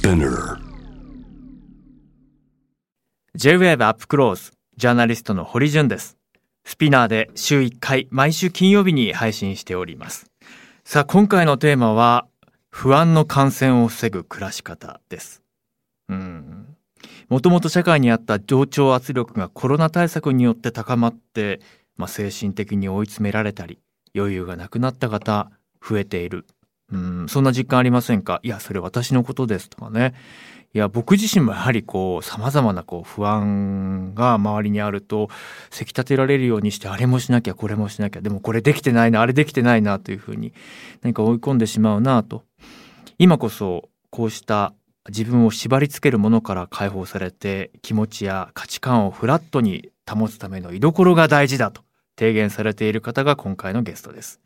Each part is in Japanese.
Spinner. J-Wave アップクローズジャーナリストの堀潤です。スピナーで週1回毎週金曜日に配信しております。さあ今回のテーマは不安の感染を防ぐ暮らし方です。うん。もともと社会にあった同調圧力がコロナ対策によって高まって、まあ、精神的に追い詰められたり余裕がなくなった方増えている。うんそんな実感ありませんか？いやそれ私のことですとかね。いや僕自身もやはりこう様々なこう不安が周りにあるとせき立てられるようにしてあれもしなきゃこれもしなきゃでもこれできてないなあれできてないなというふうに何か追い込んでしまうなと。今こそこうした自分を縛り付けるものから解放されて気持ちや価値観をフラットに保つための居所が大事だと提言されている方が今回のゲストです。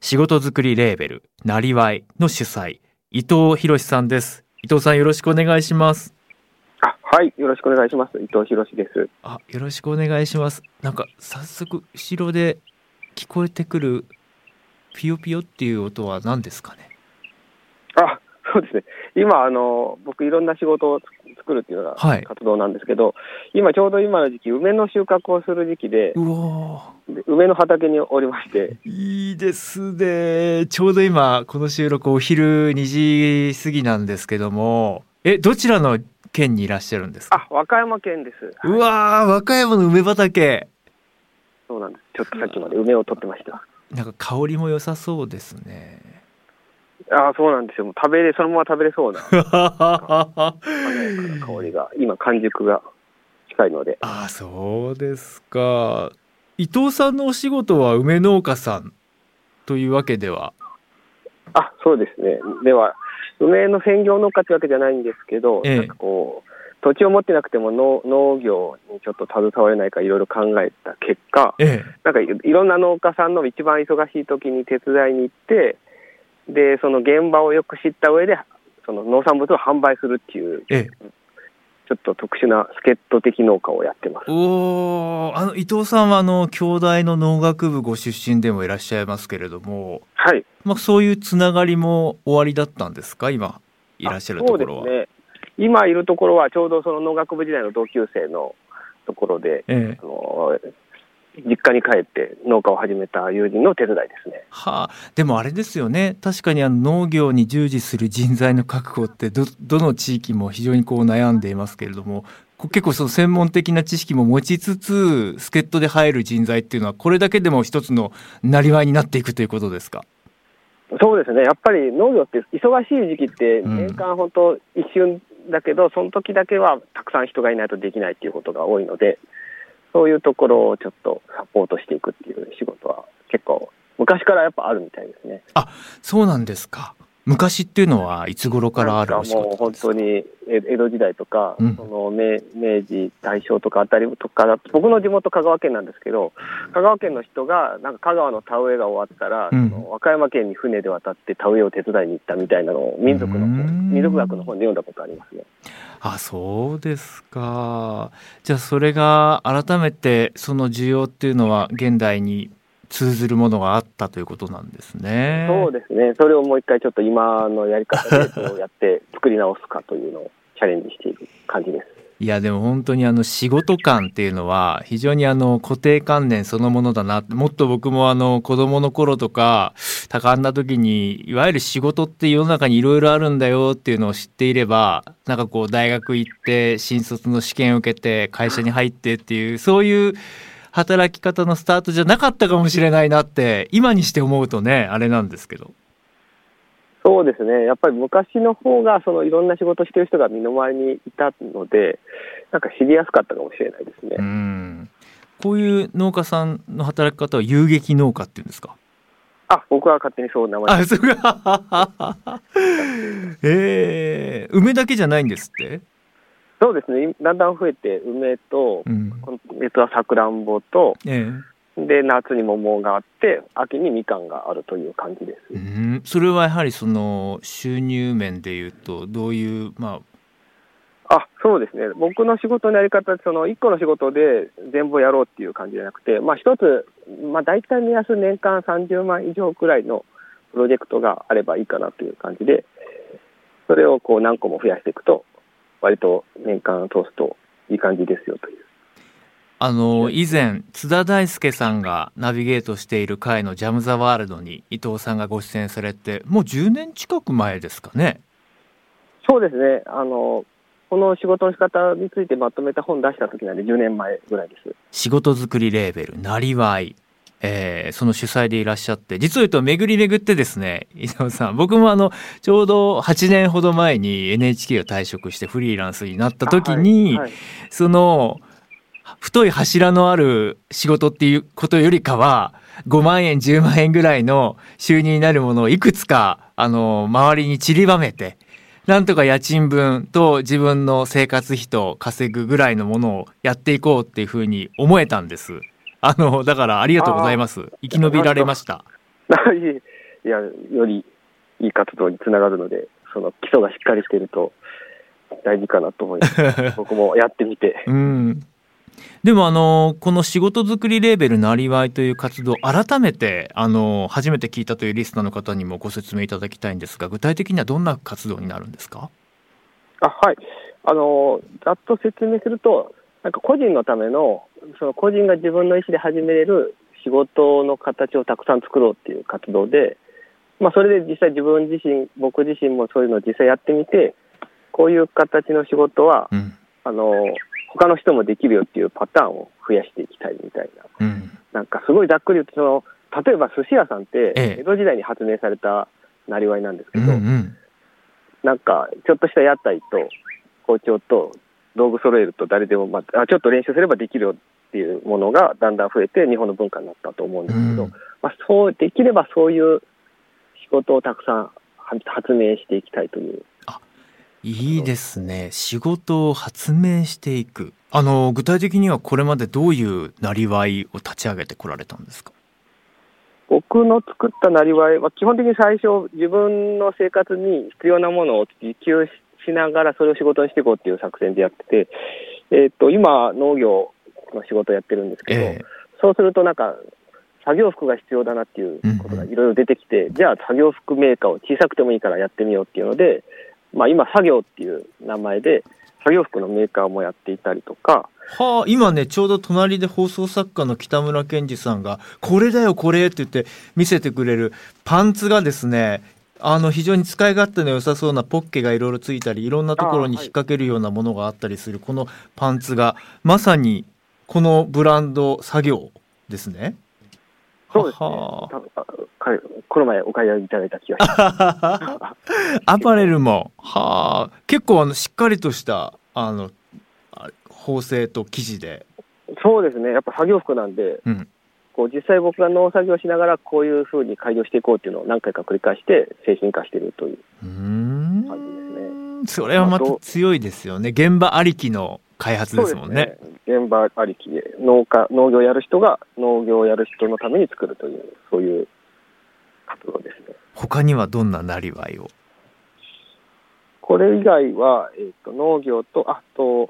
仕事作りレーベルなりわいの主催伊藤博さんです伊藤さんよろしくお願いしますあはい、よろしくお願いします。伊藤博です。あよろしくお願いしますなんか早速後ろで聞こえてくるピヨピヨっていう音は何ですかね？あ、そうですね。今、あの、僕、いろんな仕事を作るっていうのがはい活動なんですけど、今、ちょうど今の時期、梅の収穫をする時期で、うわ梅の畑におりまして、いいですね。ちょうど今、この収録お昼2時過ぎなんですけども、え、どちらの県にいらっしゃるんですか？あ、和歌山県です。うわー、和歌山の梅畑。そうなんです。ちょっとさっきまで梅を取ってました。なんか香りも良さそうですね。あ、そうなんですよ。食べれ、そのまま食べれそうな、あ華やかな香りが、今、完熟が近いので。あ、そうですか。伊藤さんのお仕事は梅農家さんというわけでは？あ、そうですね。では、梅の専業農家ってわけじゃないんですけど、ええなんかこう、土地を持ってなくても農農業にちょっと携われないかいろいろ考えた結果、ええ。なんかいいろんな農家さんの一番忙しい時に手伝いに行って、で、その現場をよく知った上で、その農産物を販売するっていう、ええ。ちょっと特殊な助っ人的農家をやってます。おーあの伊藤さんはあの京大の農学部ご出身でもいらっしゃいますけれども、はい。まあ、そういうつながりも終わりだったんですか？今いらっしゃるところは。そうですね。今いるところはちょうどその農学部時代の同級生のところで、ええあの実家に帰って農家を始めた友人の手伝いですね。はあ、でもあれですよね確かにあの農業に従事する人材の確保ってどどの地域も非常にこう悩んでいますけれどもこ結構その専門的な知識も持ちつつ助っ人で入る人材っていうのはこれだけでも一つのなりわいになっていくということですか？そうですね。やっぱり農業って忙しい時期ってうん年間本当一瞬だけど、その時だけはたくさん人がいないとできないっていうことが多いので、そういうところをちょっとサポートしていくっていう仕事は結構昔からやっぱあるみたいですね。あそうなんですか昔っていうのはいつ頃からあるお仕なんか？もう本当にえ江戸時代とか、うん。その明明治、大正とかあたりとか僕の地元、香川県なんですけど、香川県の人が、なんか香川の田植えが終わったら、うん。和歌山県に船で渡って田植えを手伝いに行ったみたいなのを、民族の民族学の本で読んだことありますね。あそうですか。じゃあそれが改めてその需要っていうのは現代に通ずるものがあったということなんですね。そうですね、それをもう一回ちょっと今のやり方でどうやって作り直すかというのをチャレンジしている感じです。いやでも本当にあの仕事感っていうのは非常にあの固定観念そのものだなもっと僕もあの子供の頃とか多感な時にいわゆる仕事って世の中にいろいろあるんだよっていうのを知っていればなんかこう大学行って新卒の試験を受けて会社に入ってっていうそういう働き方のスタートじゃなかったかもしれないなって今にして思うとねあれなんですけど。そうですね、やっぱり昔の方がそのいろんな仕事してる人が身の回りにいたので、なんか知りやすかったかもしれないですね。うんこういう農家さんの働き方は遊撃農家っていうんですか？あ、僕は勝手にそう名前あ、そうか。ええ梅だけじゃないんですって？そうですね、だんだん増えて、梅と、うん。今月はさくらんぼと、えで、夏に桃があって、秋にみかんがあるという感じです。えうん。それはやはりその収入面でいうとどういうまあそうですね、僕の仕事のやり方その1個の仕事で全部やろうっていう感じじゃなくて、まあ、一つ、まあ、大体目安年間30万以上くらいのプロジェクトがあればいいかなという感じで、それをこう何個も増やしていくと、割と年間通すといい感じですよという。あの、以前、津田大介さんがナビゲートしている回のジャム・ザ・ワールドに伊藤さんがご出演されて、もう10年近く前ですかね。そうですね。あの、この仕事の仕方についてまとめた本出した時なんで10年前ぐらいです。仕事作りレーベル、なりわい。えー、その主催でいらっしゃって、実を言うと巡り巡ってですね、伊藤さん、僕もあの、ちょうど8年ほど前に NHK を退職してフリーランスになった時に、はいはい、その、太い柱のある仕事っていうことよりかは、5万円、10万円ぐらいの収入になるものをいくつか、あの、周りに散りばめて、なんとか家賃分と自分の生活費と稼ぐぐらいのものをやっていこうっていうふうに思えたんです。あの、だからありがとうございます。生き延びられました。いや、よりいい活動につながるので、その基礎がしっかりしていると大事かなと思います。僕もやってみて。うん。でもあのこの仕事作りレーベルなりわいという活動改めてあの初めて聞いたというリスナーの方にもご説明いただきたいんですが具体的にはどんな活動になるんですか？あはい。あのざっと説明するとなんか個人のためのその個人が自分の意思で始めれる仕事の形をたくさん作ろうっていう活動で、まあ、それで実際自分自身僕自身もそういうのを実際やってみてこういう形の仕事は、うん、あの他の人もできるよっていうパターンを増やしていきたいみたいな、うん、なんかすごいざっくり言うとその例えば寿司屋さんって江戸時代に発明されたなりわいなんですけど、うんうん、なんかちょっとした屋台と包丁と道具揃えると誰でも、まあ、ちょっと練習すればできるよっていうものがだんだん増えて日本の文化になったと思うんですけど、うん、まあ、そうできればそういう仕事をたくさん発明していきたいといういいですね。仕事を発明していく。あの、具体的にはこれまでどういうなりわいを立ち上げてこられたんですか？僕の作ったなりわいは基本的に最初自分の生活に必要なものを自給しながらそれを仕事にしていこうっていう作戦でやってて、えっ、と、今農業の仕事をやってるんですけど、えー、そうするとなんか作業服が必要だなっていうことがいろいろ出てきて、うんうん、じゃあ作業服メーカーを小さくてもいいからやってみようっていうので、まあ、今、作業っていう名前で、作業服のメーカーもやっていたりとか。はあ、今ね、ちょうど隣で放送作家の北村健二さんが、これだよ、これって言って見せてくれるパンツがですね、あの非常に使い勝手の良さそうなポッケがいろいろついたりいろんなところに引っ掛けるようなものがあったりするこのパンツがまさにこのブランド作業ですね。そうですね。この前お買い上げいただいた気がします。アパレルも、はあ、結構あのしっかりとしたあの縫製と生地で。そうですね。やっぱ作業服なんで、うん、こう実際僕が農作業しながらこういうふうに改良していこうっていうのを何回か繰り返して製品化しているという感じですね。それはまた強いですよね。現場ありきの開発ですもんね。ね現場ありきで農家、農業やる人が農業をやる人のために作るという、そういう活動ですね。他にはどんななりわいを？これ以外は、えっ、ー、と、農業と、あと、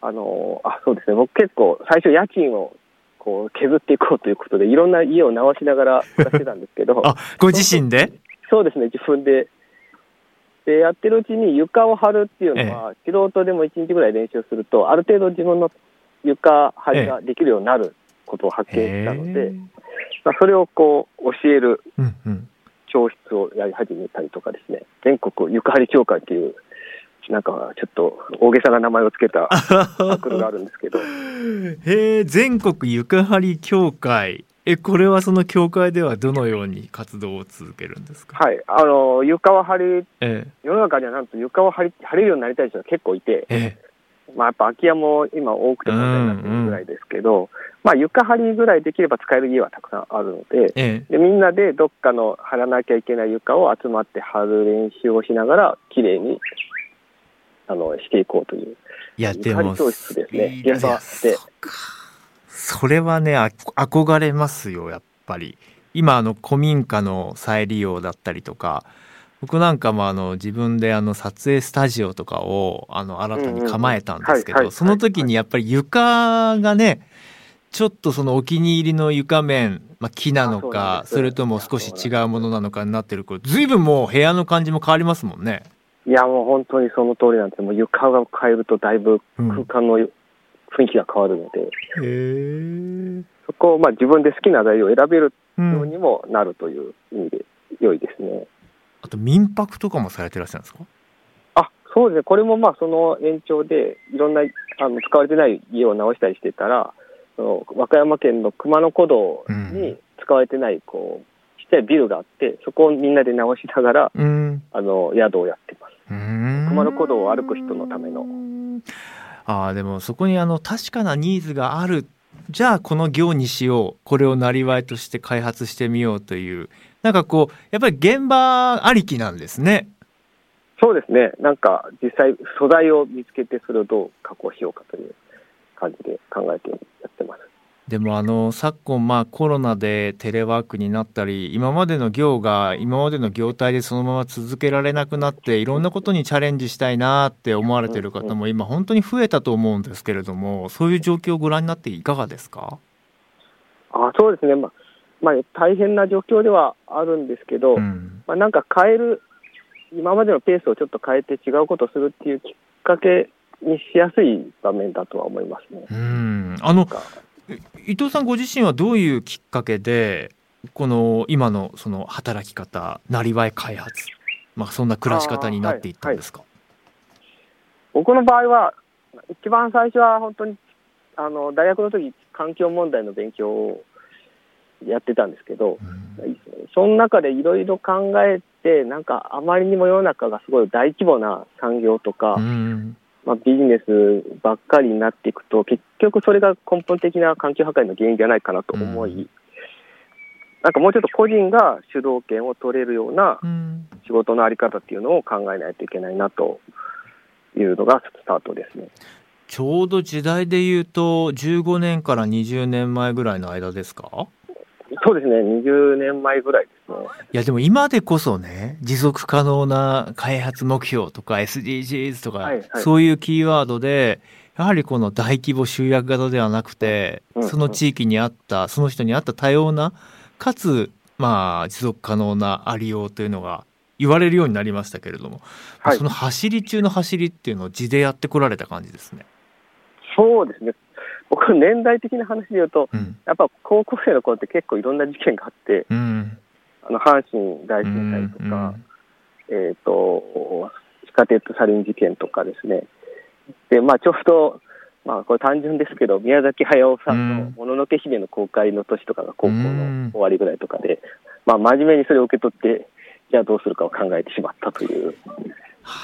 あの、あ、そうですね、僕結構最初家賃をこう削っていこうということで、いろんな家を直しながら暮らしてたんですけど。あ、ご自身で？そうですね、自分で。で、やってるうちに床を張るっていうのは、ええ、素人でも1日ぐらい練習すると、ある程度自分の床張りができるようになることを発見したので、え、まあ、それをこう教える教室をやり始めたりとかですね、全国床張り協会っていう、なんかちょっと大げさな名前をつけた サークルがあるんですけど。へえ、全国床張り協会。え、これはその教会ではどのように活動を続けるんですか？はい、あの、床を張り、ええ、世の中にはなんと床を張り張れるようになりたい人が結構いて、ええ、まあやっぱ空き家も今多くて問題になってるぐらいですけど、うんうん、まあ床張りぐらいできれば使える家はたくさんあるので、ええ、でみんなでどっかの張らなきゃいけない床を集まって張る練習をしながら、きれいにあのしていこうという。いや、でも、教室ですね。それはね憧れますよやっぱり。今あの古民家の再利用だったりとか僕なんかもあの自分であの撮影スタジオとかをあの新たに構えたんですけどその時にやっぱり床がねちょっとそのお気に入りの床面、まあ、木なのかそれとも少し違うものなのかになってるずいぶんもう部屋の感じも変わりますもんね。いや、もう本当にその通りなんです。もう床が変えるとだいぶ空間の雰囲気が変わるので、へえ。そこをまあ自分で好きな材料を選べるようにもなるという意味で良いですね。あと民泊とかもされてらっしゃるんですか？あ、そうですね。これもまあその延長で、いろんなあの使われてない家を直したりしてたら、その和歌山県の熊野古道に使われてない、こう、ちっちゃいビルがあって、そこをみんなで直しながら、うん。あの、宿をやってます。熊熊野古道を歩く人のための。ああでもそこにあの確かなニーズがあるじゃあこの行にしようこれをなりわいとして開発してみようというなんかこうやっぱり現場ありきなんですね。そうですね。なんか、実際、素材を見つけて、それをどう加工しようかという感じで考えてやってます。でもあの昨今まあコロナでテレワークになったり今までの業が今までの業態でそのまま続けられなくなっていろんなことにチャレンジしたいなって思われてる方も今本当に増えたと思うんですけれどもそういう状況をご覧になっていかがですか？あそうですね。まあ、まあ、大変な状況ではあるんですけど、うん。まあ、なんか変える、今までのペースをちょっと変えて違うことをするっていうきっかけにしやすい場面だとは思いますね。うん。あの伊藤さんご自身はどういうきっかけでこの今のその働き方なりわい開発、まあ、そんな暮らし方になっていったんですか、僕の場合は、一番最初は本当に、あの、大学の時、環境問題の勉強をやってたんですけど、うん。その中でいろいろ考えて、なんかあまりにも世の中がすごい大規模な産業とか、うん。まあ、ビジネスばっかりになっていくと、結局それが根本的な環境破壊の原因じゃないかなと思い、うん。なんかもうちょっと個人が主導権を取れるようなうん。仕事のあり方っていうのを考えないといけないなというのがスタートですね。ちょうど時代で言うと15年から20年前ぐらいの間ですか？そうですね、20年前ぐらいですね。いやでも今でこそね持続可能な開発目標とか SDGs とか、はいはいそういうキーワードでやはりこの大規模集約型ではなくて、うんその地域に合ったその人に合った多様なかつまあ持続可能なありようというのが言われるようになりましたけれども、はいその走り中の走りっていうのを地でやってこられた感じですね。そうですね。僕、年代的な話で言うと、うんやっぱ高校生の頃って結構いろんな事件があって、うんあの阪神大震災とか、えっ、と、地下鉄サリン事件とかですね。で、まあ、ちょうど、まあ、これ単純ですけど、宮崎駿さんのもののけ姫の公開の年とかが高校の終わりぐらいとかで、まあ、真面目にそれを受け取って、じゃあどうするかを考えてしまったという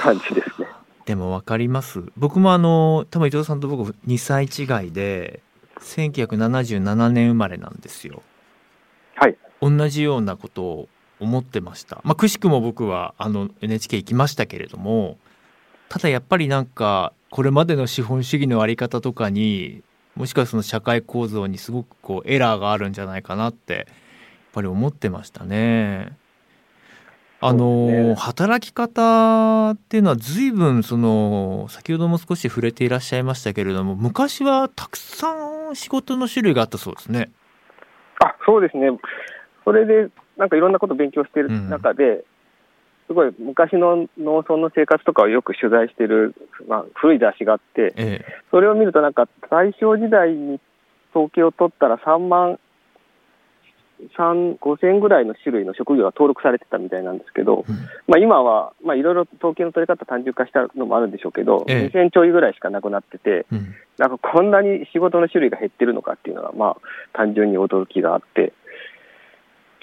感じですね。でも分かります僕もあの多分伊藤さんと僕2歳違いで1977年生まれなんですよはい。同じようなことを思ってましたまあくしくも僕はあの NHK 行きましたけれどもただやっぱりなんかこれまでの資本主義のあり方とかにもしくはその社会構造にすごくこうエラーがあるんじゃないかなってやっぱり思ってましたね。あの、ね働き方っていうのは随分その先ほども少し触れていらっしゃいましたけれども昔はたくさん仕事の種類があったそうですね。あ、そうですね。それで、なんかいろんなことを勉強している中で、すごい昔の農村の生活とかをよく取材している、まあ、古い雑誌があって、ええそれを見ると、なんか大正時代に統計を取ったら3万3 5千ぐらいの種類の職業が登録されてたみたいなんですけど、うんまあ、今は、まあ、いろいろ統計の取り方単純化したのもあるんでしょうけど、ええ2000ちょいぐらいしかなくなってて、うんなんかこんなに仕事の種類が減ってるのかっていうのは、まあ、単純に驚きがあって、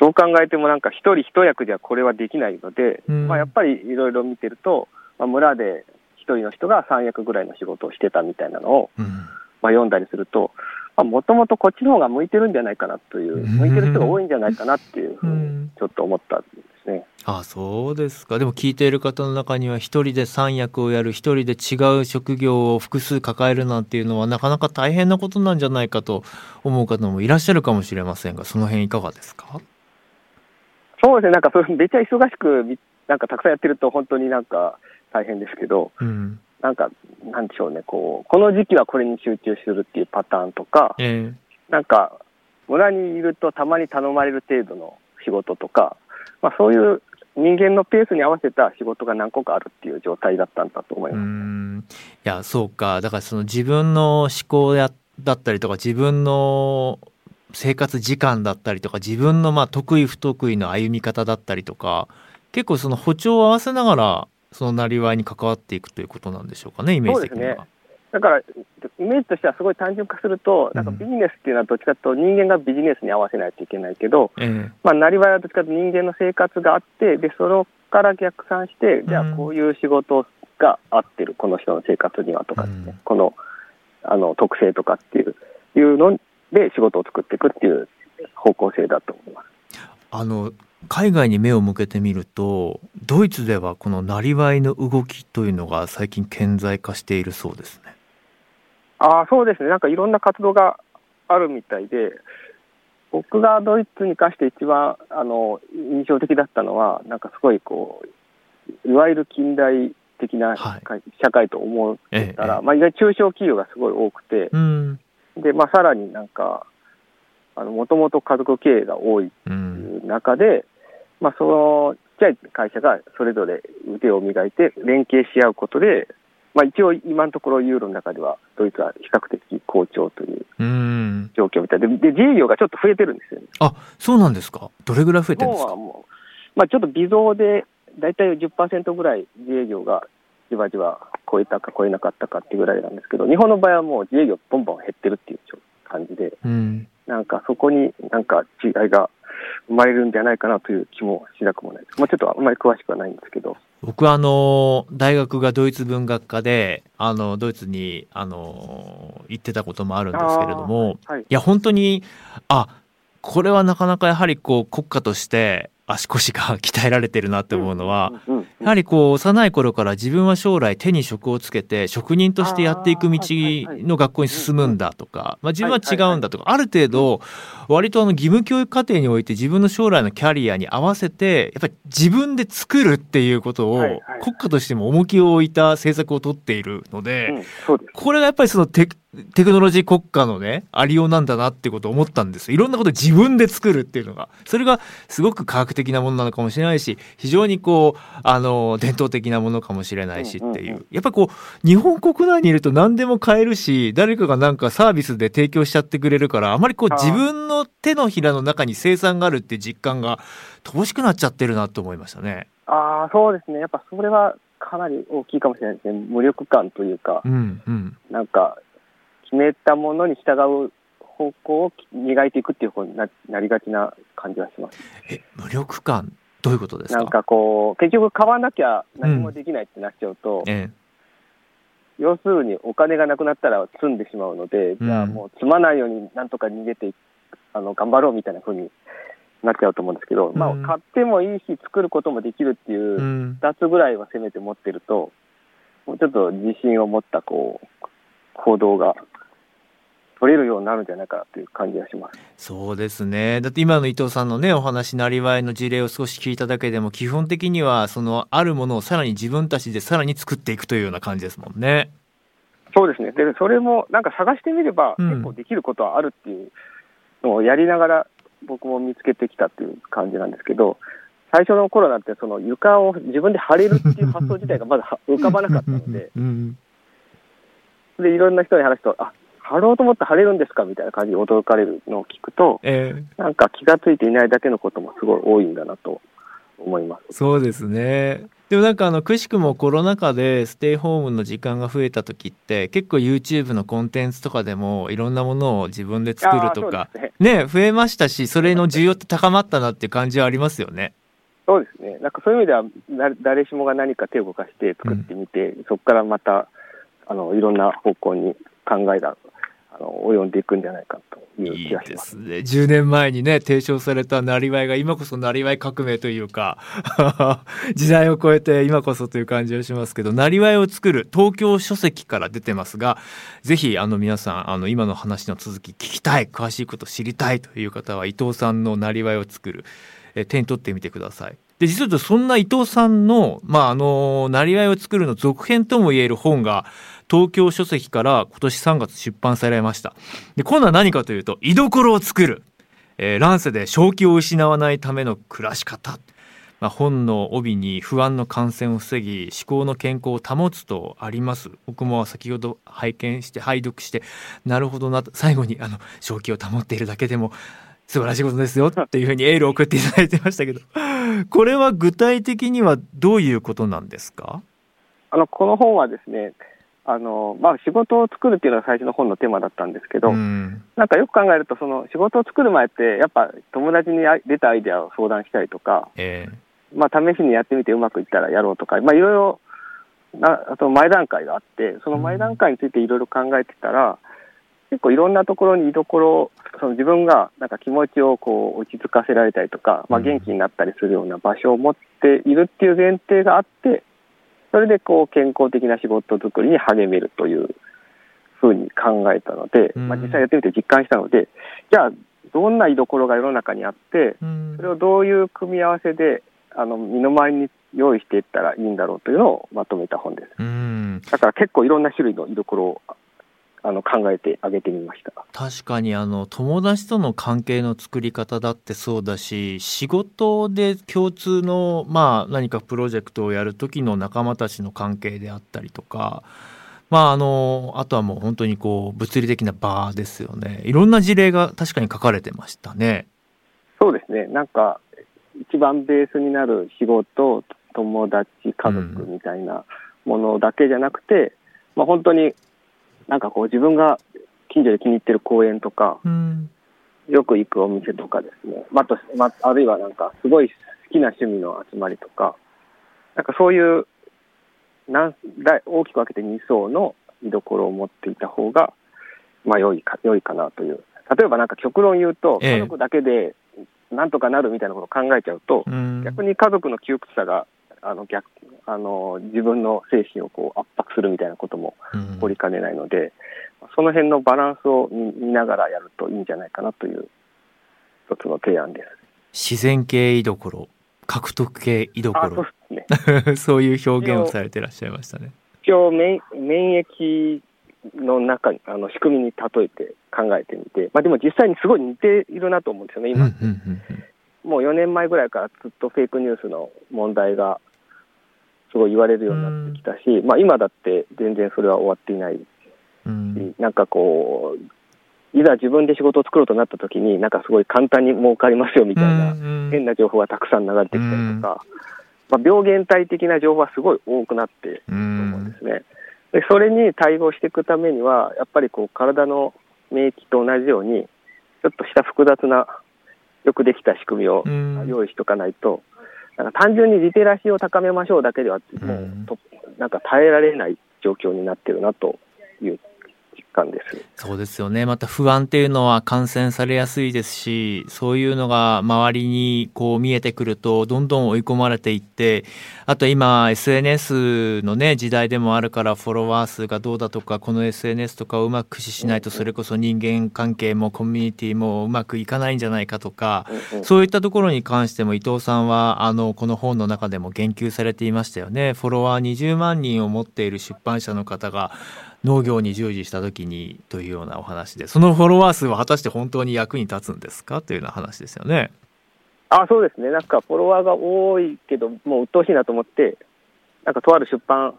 そう考えても、なんか一人一役じゃこれはできないので、うんまあ、やっぱりいろいろ見てると、まあ、村で一人の人が3役ぐらいの仕事をしてたみたいなのを、うんまあ、読んだりすると、もともとこっちの方が向いてるんじゃないかなという、うん。向いてる人が多いんじゃないかなっていうふうにうん。ちょっと思ったんですね。あそうですか。でも聞いている方の中には一人で三役をやる一人で違う職業を複数抱えるなんていうのはなかなか大変なことなんじゃないかと思う方もいらっしゃるかもしれませんがその辺いかがですか？そうですね、なんかそれめっちゃ忙しくみ、なんかたくさんやってると本当になんか大変ですけど、うんなんか、なんでしょうね、こう、この時期はこれに集中するっていうパターンとか、えなんか、村にいるとたまに頼まれる程度の仕事とか、まあそういう人間のペースに合わせた仕事が何個かあるっていう状態だったんだと思いうます。ん。いやそうか。だからその自分の思考やだったりとか自分の生活時間だったりとか自分のまあ得意不得意の歩み方だったりとか結構その歩調を合わせながらそのなりわいに関わっていくということなんでしょうかねイメージ的には。そうだから、イメージとしてはすごい単純化すると、なんかビジネスっていうのはどっちかというと人間がビジネスに合わせないといけないけど、ええ。まあ、なりわいはどっちかというと人間の生活があって、で、それから逆算して、じゃうんあこういう仕事が合ってる、この人の生活にはとかね、うん。この、あの、特性とかっていう、いうので仕事を作っていくっていう方向性だと思います。あの海外に目を向けてみるとドイツではこのなりわいの動きというのが最近顕在化しているそうですね。ああ、そうですね。なんかいろんな活動があるみたいで、僕がドイツに関して一番あの印象的だったのは、なんかすごいこう、いわゆる近代的な社はい会,、と思ってたら、ええまあ、意外に中小企業がすごい多くて、うんで、まあ、さらになんか、もともと家族経営が多い中で、まあ、その、ちっちゃい会社がそれぞれ腕を磨いて連携し合うことで、まあ、一応今のところユーロの中ではドイツは比較的好調といううん。状況みたいで、で、自営業がちょっと増えてるんですよね。あそうなんですか。どれぐらい増えてるんですか？もう、まあ、ちょっと微増で、だいたい10%ぐらい自営業がじわじわ超えたか超えなかったかっていうぐらいなんですけど、日本の場合はもう自営業ボンボン減ってるっていう感じで、うん。なんかそこになんか違いが生まれるんじゃないかなという気もしなくもないです。まあ、ちょっとあんまり詳しくはないんですけど。僕はあの大学がドイツ文学科であのドイツにあの行ってたこともあるんですけれどもはいいや本当にあこれはなかなかやはりこう国家として足腰が鍛えられてるなって思うのは、やはりこう幼い頃から自分は将来手に職をつけて職人としてやっていく道の学校に進むんだとか、まあ、自分は違うんだとか、ある程度割とあの義務教育課程において自分の将来のキャリアに合わせてやっぱり自分で作るっていうことを国家としても重きを置いた政策を取っているので。これがやっぱりそのテクテクノロジー国家のねありようなんだなってことを思ったんですいろんなことを自分で作るっていうのが。それがすごく科学的なものなのかもしれないし非常にこうあの伝統的なものかもしれないしっていう,、やっぱりこう日本国内にいると何でも買えるし誰かがなんかサービスで提供しちゃってくれるからあまりこう自分の手のひらの中に生産があるって実感が乏しくなっちゃってるなと思いましたね。ああ、そうですね。やっぱそれはかなり大きいかもしれないですね。無力感というか。う、んうん。なんか、決めたものに従う方向を磨いていくっていう方にななりがちな感じはします。え無力感どういうことですか？なんかこう、結局買わなきゃ何もできないってなっちゃうと、え要するにお金がなくなったら積んでしまうので、じゃあもう積まないようになんとか逃げていあの頑張ろうみたいな風になっちゃうと思うんですけど、まあうん買ってもいいし作ることもできるっていえううん。2つぐらいはせめて持ってると、もうちょっと自信を持ったこう行動が取れるようになるんじゃないかなという感じがします。そうですね。だって今の伊藤さんのね、お話、なりわいの事例を少し聞いただけでも、基本的には、その、あるものをさらに自分たちでさらに作っていくというような感じですもんね。そうですね。で、それもなんか探してみればうん結構できることはあるっていうのをやりながら僕も見つけてきたっていう感じなんですけど、最初の頃なんてその床を自分で貼れるっていう発想自体がまだは浮かばなかったので、うん。で、いろんな人に話すと、あ、貼ろうと思って貼れるんですか？みたいな感じで驚かれるのを聞くと、ええなんか気がついていないだけのこともすごい多いんだなと思います。そうですね。でもなんかあの、くしくもコロナ禍でステイホームの時間が増えた時って、結構 YouTube のコンテンツとかでもいろんなものを自分で作るとかね、ね、増えましたし、それの需要って高まったなっていう感じはありますよね。そうですね。なんかそういう意味では、な誰しもが何か手を動かして作ってみて、そこからまた、あの、いろんな方向に考えが、あの、及んでいくんじゃないかという気がします。ですね。10年前にね、提唱されたなりわいが今こそなりわい革命というか、時代を超えて今こそという感じがしますけど、なりわいを作る東京書籍から出てますが、ぜひあの皆さん、あの今の話の続き聞きたい、詳しいこと知りたいという方は伊藤さんのなりわいを作る、え手に取ってみてください。で、実はそんな伊藤さんの、まあ、あの、なりわいを作るの続編とも言える本が、東京書籍から今年3月出版されました。で、今度は何かというと、居所を作る。えー乱世で正気を失わないための暮らし方。まあ、本の帯に不安の感染を防ぎ思考の健康を保つとあります僕も先ほど拝見して拝読してなるほどなと最後にあの正気を保っているだけでも素晴らしいことですよっていうふうにエールを送っていただいてましたけど。これは具体的にはどういうことなんですか？あのこの本はですねあのまあ、仕事を作るっていうのが最初の本のテーマだったんですけど、うん、なんかよく考えると、その仕事を作る前って、やっぱ友達に出たアイデアを相談したりとか、えー、まあ、試しにやってみてうまくいったらやろうとか、まあ、いろいろなあと前段階があって、その前段階についていろいろ考えてたら、結構いろんなところに居所、その自分がなんか気持ちをこう落ち着かせられたりとか、まあ、元気になったりするような場所を持っているっていう前提があって、それでこう健康的な仕事作りに励めるというふうに考えたので、まあ、実際やってみて実感したので、じゃあ、どんな居所が世の中にあって、それをどういう組み合わせであの身の回りに用意していったらいいんだろうというのをまとめた本です。だから結構いろんな種類の居所をあの考えてあげてみました。確かにあの友達との関係の作り方だってそうだし仕事で共通の、まあ、何かプロジェクトをやる時の仲間たちの関係であったりとか、まあ、あのあとはもう本当にこう物理的な場ですよね。いろんな事例が確かに書かれてましたね。そうですね。なんか一番ベースになる仕事友達家族みたいなものだけじゃなくて、うん、まあ、本当になんかこう自分が近所で気に入ってる公園とか、うん、よく行くお店とかですね、まあとまあるいはなんかすごい好きな趣味の集まりとか、なんかそういうなん大きく分けて2層の居所を持っていた方が、まあ良いか、良いかなという。例えばなんか極論言うと、家族だけでなんとかなるみたいなことを考えちゃうと、ええ、逆に家族の窮屈さがあの逆あの自分の精神をこう圧迫するみたいなことも起こりかねないので、うん、その辺のバランスを見ながらやるといいんじゃないかなという一つの提案です。自然系居所獲得系居所そう,、ね、そういう表現をされてらっしゃいましたね。一応免免疫の中にあの仕組みに例えて考えてみて、まあ、でも実際にすごい似ているなと思うんですよね、今。もう4年前ぐらいからずっとフェイクニュースの問題がすごい言われるようになってきたし、まあ、今だって全然それは終わっていないし、なんかこう、いざ自分で仕事を作ろうとなった時に、なんかすごい簡単に儲かりますよみたいな変な情報がたくさん流れてきたりとか、まあ、病原体的な情報はすごい多くなっていると思うんですね。でそれに対応していくためには、やっぱりこう体の免疫と同じように、ちょっとした複雑な、よくできた仕組みを用意しておかないと、なんか単純にリテラシーを高めましょうだけでは、もうと、なんか耐えられない状況になってるなという感です。そうですよね。また不安っていうのは感染されやすいですしそういうのが周りにこう見えてくるとどんどん追い込まれていってあと今 SNS のね時代でもあるからフォロワー数がどうだとかこの SNS とかをうまく駆使しないとそれこそ人間関係もコミュニティもうまくいかないんじゃないかとかそういったところに関しても伊藤さんはあのこの本の中でも言及されていましたよね。フォロワー20万人を持っている出版社の方が農業に従事した時にというようなお話でそのフォロワー数は果たして本当に役に立つんですか？というような話ですよね。あそうですね、なんかフォロワーが多いけど、もう鬱陶しいなと思って、なんかとある出版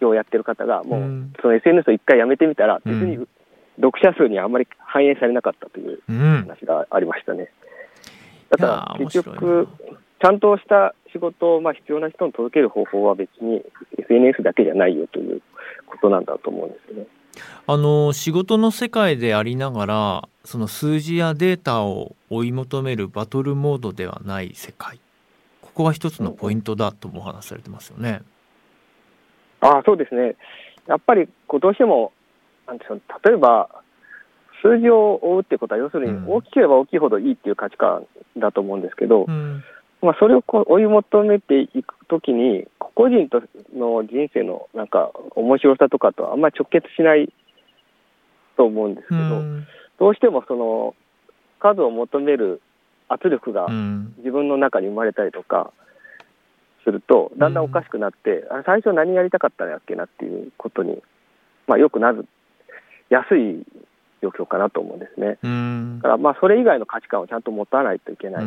業をやってる方が、もうその SNS を一回やめてみたら、別に読者数にあんまり反映されなかったという話がありましたね。だから結局、ちゃんとした仕事をまあ必要な人に届ける方法は別に SNS だけじゃないよということなんだと思うんですよね。あの仕事の世界でありながらその数字やデータを追い求めるバトルモードではない世界ここは一つのポイントだともお話されてますよね。ああそうですねやっぱりこうどうしてもなんでしょう例えば数字を追うってことは要するに大きければ大きいほどいいっていう価値観だと思うんですけど、うん、まあ、それをこう追い求めていくときに個人との人生のなんか面白さとかとあんまり直結しないと思うんですけど、うん、どうしてもその数を求める圧力が自分の中に生まれたりとかすると、だんだんおかしくなって、うん、最初何やりたかったんやっけなっていうことに、まあ、よくなる、やすい状況かなと思うんですね。うん、だからまあそれ以外の価値観をちゃんと持たないといけない。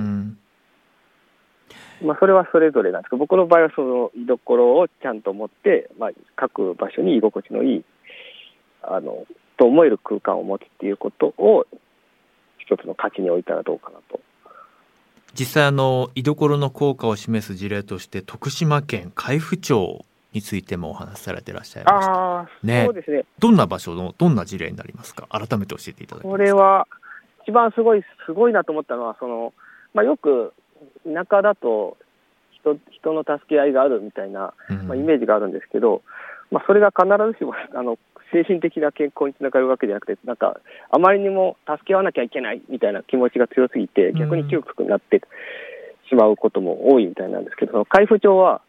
まあ、それはそれぞれなんですけど、僕の場合はその居所をちゃんと持って、まあ、各場所に居心地のいい、あの、と思える空間を持つっていうことを、一つの価値に置いたらどうかなと。実際あの居所の効果を示す事例として徳島県海部町についてもお話しされてらっしゃいましたああ、ねそうですね。どんな場所のどんな事例になりますか？改めて教えていただきますこれは、一番すごい、すごいなと思ったのは、その、まあ、よく田舎だと人、人の助け合いがあるみたいな、うん。まあ、イメージがあるんですけど、まあ、それが必ずしも、あの、精神的な健康につながるわけじゃなくて、なんか、あまりにも助け合わなきゃいけないみたいな気持ちが強すぎて、逆に窮屈になってしまうことも多いみたいなんですけど、海部町は、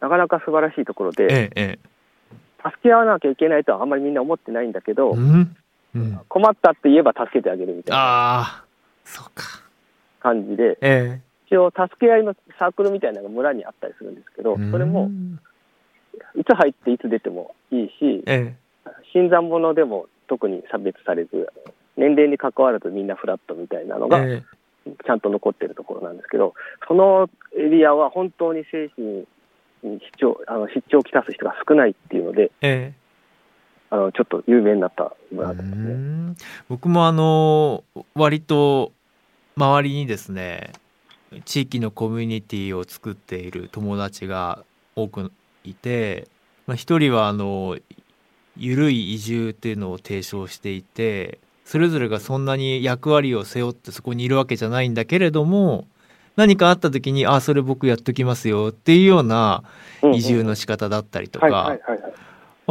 なかなか素晴らしいところで、えええ助け合わなきゃいけないとはあんまりみんな思ってないんだけど、えうん、うん、困ったって言えば助けてあげるみたいな感じで、え一応、助け合いのサークルみたいなのが村にあったりするんですけど、えそれもうんいつ入っていつ出てもいいし、え新参者でも特に差別されず、年齢に関わらずみんなフラットみたいなのがええ。ちゃんと残ってるところなんですけど、そのエリアは本当に精神に出張あの出張をきたす人が少ないっていうので、ええ。あのちょっと有名になった村うですね。ん。僕もあの割と周りにですね地域のコミュニティを作っている友達が多くいて、まあ、一人はあの緩い移住っていうのを提唱していてそれぞれがそんなに役割を背負ってそこにいるわけじゃないんだけれども何かあった時に「あそれ僕やっときますよ」っていうような移住の仕方だったりとか、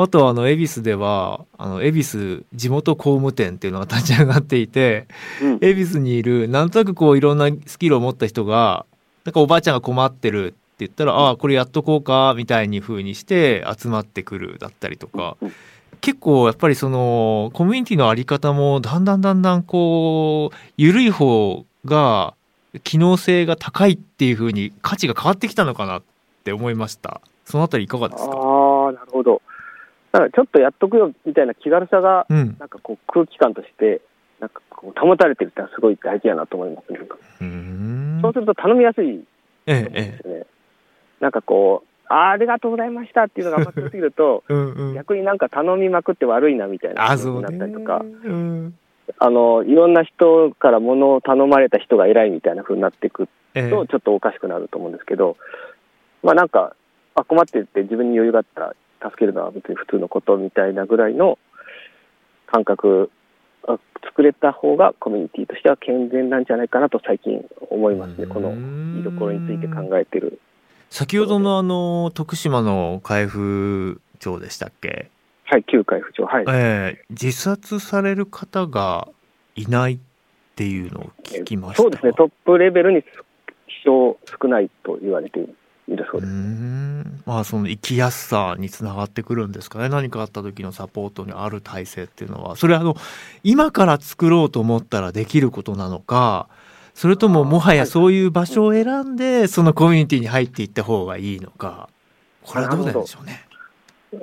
あとはあの恵比寿ではあの恵比寿地元工務店っていうのが立ち上がっていてうん。恵比寿にいるなんとなくこういろんなスキルを持った人がなんかおばあちゃんが困ってるって言ったら、ああこれやっとこうかみたいに風にして集まってくるだったりとか、うん。結構やっぱりそのコミュニティのあり方もだんだんだんだんこう緩い方が機能性が高いっていう風に価値が変わってきたのかなって思いました。そのあたりいかがですか？だからちょっとやっとくよみたいな気軽さが、うん。なんかこう空気感として、なんかこう保たれてるってのはすごい大事やなと思いますね。うーん。そうすると頼みやすいええと思うんでえすよね。なんかこう、ありがとうございましたっていうのが強すぎると、え うんうん。逆になんか頼みまくって悪いなみたいなあ感じになったりとか、うん。あの、いろんな人から物を頼まれた人が偉いみたいな風になっていくええ。と、ちょっとおかしくなると思うんですけど、まあなんか、あ、困ってて自分に余裕があったら助けるのは別に普通のことみたいなぐらいの感覚あ作れた方がコミュニティとしては健全なんじゃないかなと最近思いますね。この居所について考えてる。先ほどのあの徳島の海部町でしたっけ、はい、旧海部長。はい。ええ自殺される方がいないっていうのを聞きましたそうですね、トップレベルに死傷少ないと言われているそうです。ん。まあその生きやすさにつながってくるんですかね。何かあった時のサポートにある体制っていうのは。それはあの今から作ろうと思ったらできることなのか。それとももはやそういう場所を選んでそのコミュニティに入っていった方がいいのか。これはどうなんでしょうね。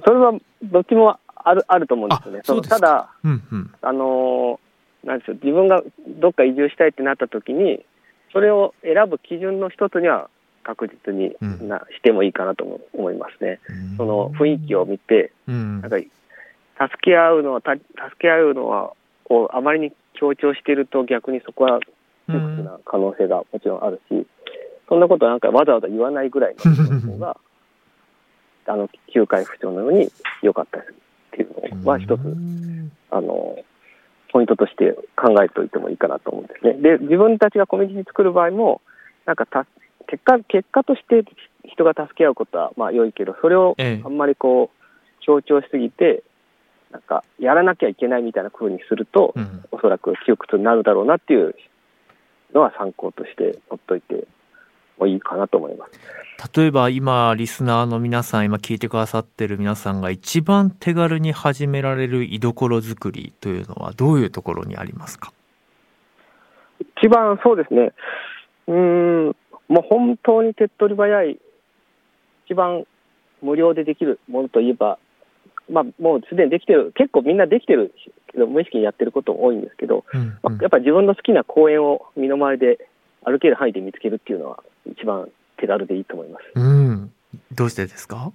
それはどっちもあるあると思うんですよね。あそうですか。ただ、うんうん。あのーなんでしょう、自分がどっか移住したいってなった時に、それを選ぶ基準の一つには確実にうんな、してもいいかなとも思いますね。うんその雰囲気を見て、うんなんか助け合うのは、た助け合うのはをあまりに強調していると逆にそこは窮屈な可能性がもちろんあるし、そんなことはなんかわざわざ言わないぐらいの方が、あの、旧海不調のように良かったりするっていうのは一つ、うんあの、ポイントとして考えておいてもいいかなと思うんですね。で、自分たちがコミュニティ作る場合も、なんかた、結果、結果として人が助け合うことはまあ良いけど、それをええ。あんまりこう、強調しすぎて、なんか、やらなきゃいけないみたいな風にすると、うん。おそらく窮屈になるだろうなっていうのは参考として取っといてもいいかなと思います。例えば今リスナーの皆さん今聞いてくださってる皆さんが一番手軽に始められる居所作りというのはどういうところにありますか？一番そうですね、うーん、もう本当に手っ取り早い、一番無料でできるものといえば、まあ、もうすでにできてる、結構みんなできてるけど、無意識にやってること多いんですけど、うんまあやっぱり自分の好きな公園を身の回りで歩ける範囲で見つけるっていうのは、一番手軽でいいと思います。うん。どうしてですか？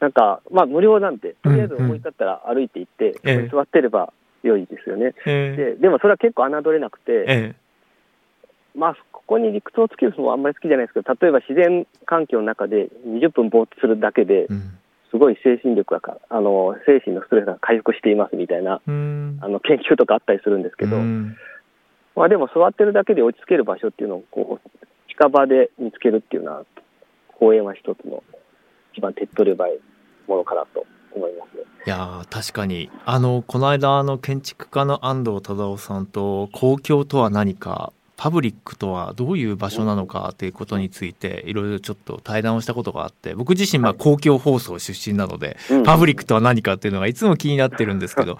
なんか、まあ無料なんで、とりあえず思い立ったら歩いて行って、ええそこに座ってれば良いですよね。えで、でもそれは結構侮れなくて、えまあここに理屈をつけるのもあんまり好きじゃないですけど、例えば自然環境の中で20分ぼーっとするだけで。すごい精神力がか、あの、精神のストレスが回復していますみたいな、うん。あの、研究とかあったりするんですけど、うんまあでも座ってるだけで落ち着ける場所っていうのをこう近場で見つけるっていうのは公園は一つの一番手っ取り早いものかなと思いますね。いやー確かにあのこの間あの建築家の安藤忠雄さんと公共とは何かパブリックとはどういう場所なのかということについていろいろちょっと対談をしたことがあって僕自身公共放送出身なのでうん。パブリックとは何かっていうのがいつも気になってるんですけど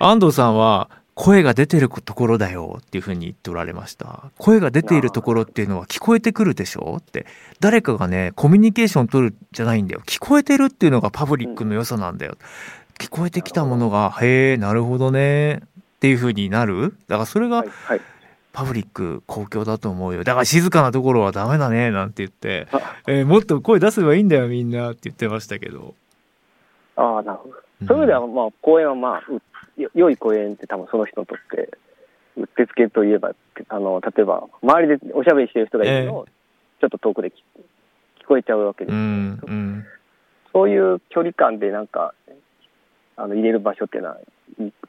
安藤さんは声が出てるところだよっていうふうに言っておられました。声が出ているところっていうのは聞こえてくるでしょって。誰かがねコミュニケーション取るじゃないんだよ。聞こえてるっていうのがパブリックの良さなんだよ、聞こえてきたものがへえなるほどねっていうふうになる。だからそれがはい、はい。パブリック公共だと思うよ。だから静かなところはダメだねなんて言って、あ。えーもっと声出せばいいんだよみんなって言ってましたけど、ああ、なるほど。そういう意味では、まあ、公園はまあ、良い公園って多分その人にとって、うってつけといえば、あの、例えば、周りでおしゃべりしてる人がいるのを、ちょっと遠くで聞聞こえちゃうわけですうんうん。そういう距離感でなんか、あの、入れる場所っていうのは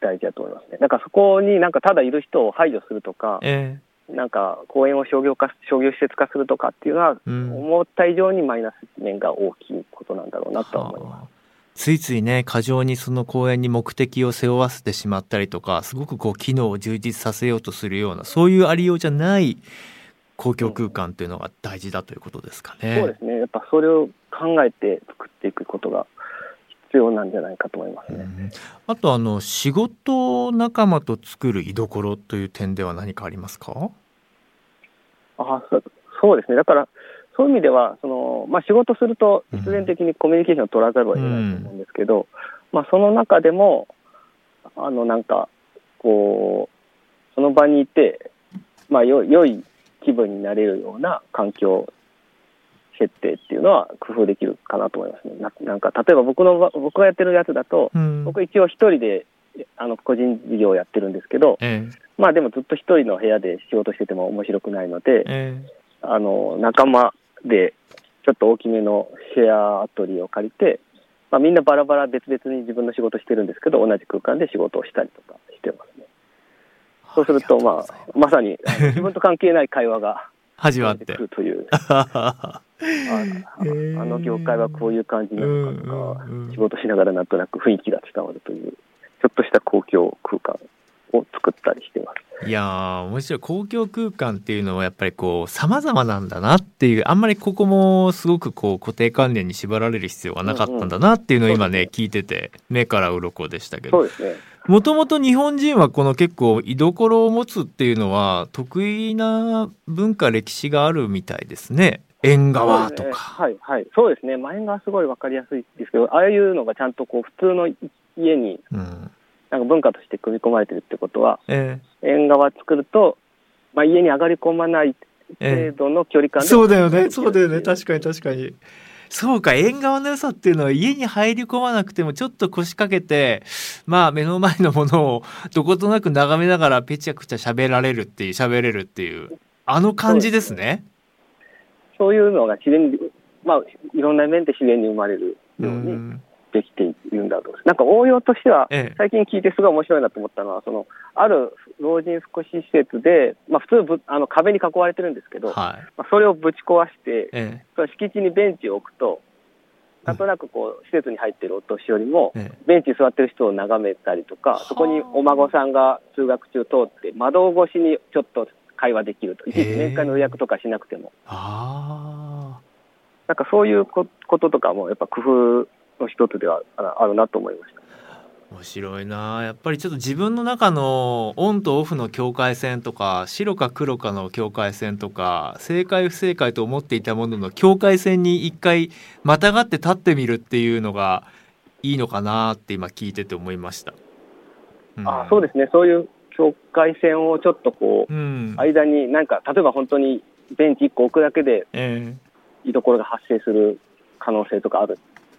大事だと思いますね。なんかそこになんかただいる人を排除するとか、えなんか公園を商業化、商業施設化するとかっていうのは、ーうん思った以上にマイナス面が大きいことなんだろうなとは思います。はあついついね過剰にその公園に目的を背負わせてしまったりとかすごくこう機能を充実させようとするようなそういうありようじゃない公共空間っていうのが大事だということですかね。そうですね。やっぱそれを考えて作っていくことが必要なんじゃないかと思いますね。うんあとあの仕事仲間と作る居所という点では何かありますか？あそそうですね。だから、そういう意味では、その、まあ、仕事すると必然的にコミュニケーションを取らざるを得ないと思うんですけど、まあ、その中でも、あの、なんか、こう、その場にいて、まあ、よ良い気分になれるような環境設定っていうのは工夫できるかなと思いますね。ななんか、例えば僕の場、僕がやってるやつだと、うん僕一応一人で、あの、個人事業をやってるんですけど、えまあでもずっと一人の部屋で仕事してても面白くないのでえ、えあの、仲間で、ちょっと大きめのシェアアトリエを借りて、まあ、みんなバラバラ別々に自分の仕事してるんですけど、同じ空間で仕事をしたりとかしてますね。そうすると、まあ、まさに自分と関係ない会話が 始まってく。るという、あの業界はこういう感じなのかとか、うんうん仕事しながらなんとなく雰囲気が伝わるという、ちょっとした公共空間を作ったりしてます。いやー面白い公共空間っていうのはやっぱりこう様々なんだなっていうあんまりここもすごくこう固定観念に縛られる必要がなかったんだなっていうのを今ね、うんうん聞いてて目から鱗でしたけどそうですね。もともと日本人はこの結構居所を持つっていうのは得意な文化歴史があるみたいですね縁側とか。はい、はい。そうですね。前がすごいわかりやすいですけど、ああいうのがちゃんとこう、普通の家に、うんなんか文化として組み込まれてるってことは、え縁側作ると、まあ、家に上がり込まないええ程度の距離え感で、そうだよねそうだよね確かに確かに。そうか縁側の良さっていうのは家に入り込まなくてもちょっと腰掛けてまあ目の前のものをどことなく眺めながらペチャクチャ喋られるっていう喋れるっていうあの感じですね。そういうのが自然に、まあ、いろんな面で自然に生まれるうようにん。できているんだと。なんか応用としては、ええ。最近聞いてすごい面白いなと思ったのは、その、ある老人福祉施設で、まあ普通ぶあの壁に囲われてるんですけど、はい。まあ、それをぶち壊して、えその敷地にベンチを置くと、なんとなくこう、施設に入ってるお年寄りも、ええ。ベンチに座ってる人を眺めたりとか、そこにお孫さんが通学中通って、窓越しにちょっと会話できると。いちいち面会の予約とかしなくても。あなんかそういうここととかも、やっぱ工夫の一つではああるなと思いました。あ面白いなやっぱりちょっと自分の中のオンとオフの境界線とか白か黒かの境界線とか正解不正解と思っていたものの境界線に一回またがって立ってみるっていうのがいいのかなって今聞いてて思いました。あそうですね、そういう境界線をちょっとこう、うん、間になんか、例えば本当にベンチ1個置くだけで、え居所が発生する可能性とかある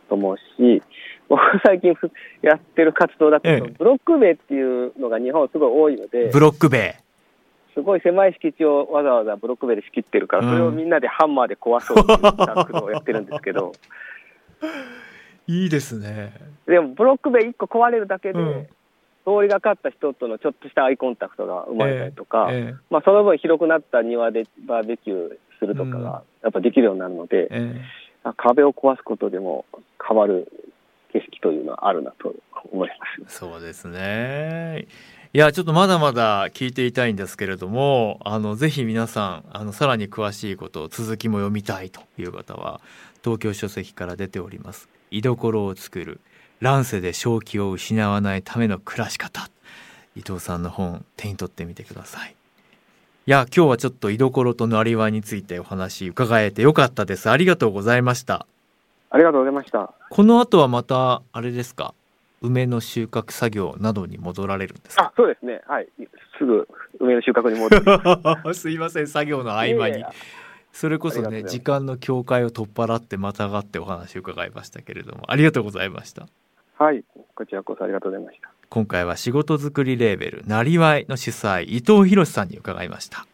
と思うし、僕最近やってる活動だと、ブロック塀っていうのが日本すごい多いので、ブロック塀。すごい狭い敷地をわざわざブロック塀で仕切ってるから、それをみんなでハンマーで壊そうっていう活動をやってるんですけど。いいですね。でも、ブロック塀1個壊れるだけで、うん、通りがかった人とのちょっとしたアイコンタクトが生まれたりとか、えーえー、まあ、その分広くなった庭でバーベキューするとかがやっぱできるようになるので、えー、壁を壊すことでも変わる景色というのはあるなと思います。そうですね。いや、ちょっとまだまだ聞いていたいんですけれども、あの、ぜひ皆さん、あの、さらに詳しいことを続きも読みたいという方は、東京書籍から出ております。居所を作る、乱世で正気を失わないための暮らし方。伊藤さんの本、手に取ってみてください。いや、今日はちょっと居所となりわいについてお話伺えてよかったです。ありがとうございました。ありがとうございました。この後はまた、あれですか？梅の収穫作業などに戻られるんですか？あそうですね、はい、すぐ梅の収穫に戻る すいません、作業の合間に。それこそね、時間の境界を取っ払ってまたがってお話を伺いましたけれども、ありがとうございました。はい、こちらこそありがとうございました。今回は仕事作りレーベル、なりわいの主催、伊藤博さんに伺いました。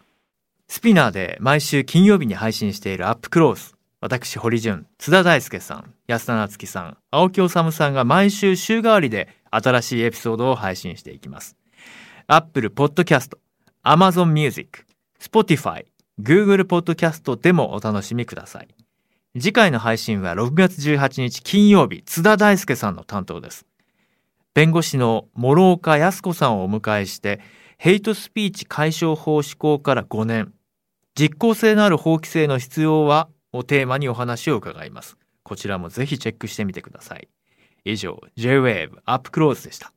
スピナーで毎週金曜日に配信しているアップクロース。私、堀潤、津田大介さん、安田夏樹さん、青木治さんが毎週週替わりで新しいエピソードを配信していきます。Apple Podcast、Amazon Music、Spotify、Google Podcast でもお楽しみください。次回の配信は6月18日金曜日、津田大介さんの担当です。弁護士の諸岡康子さんをお迎えして、ヘイトスピーチ解消法施行から5年、実効性のある法規制の必要はをテーマにお話を伺います。こちらもぜひチェックしてみてください。以上、J-Wave アップクローズでした。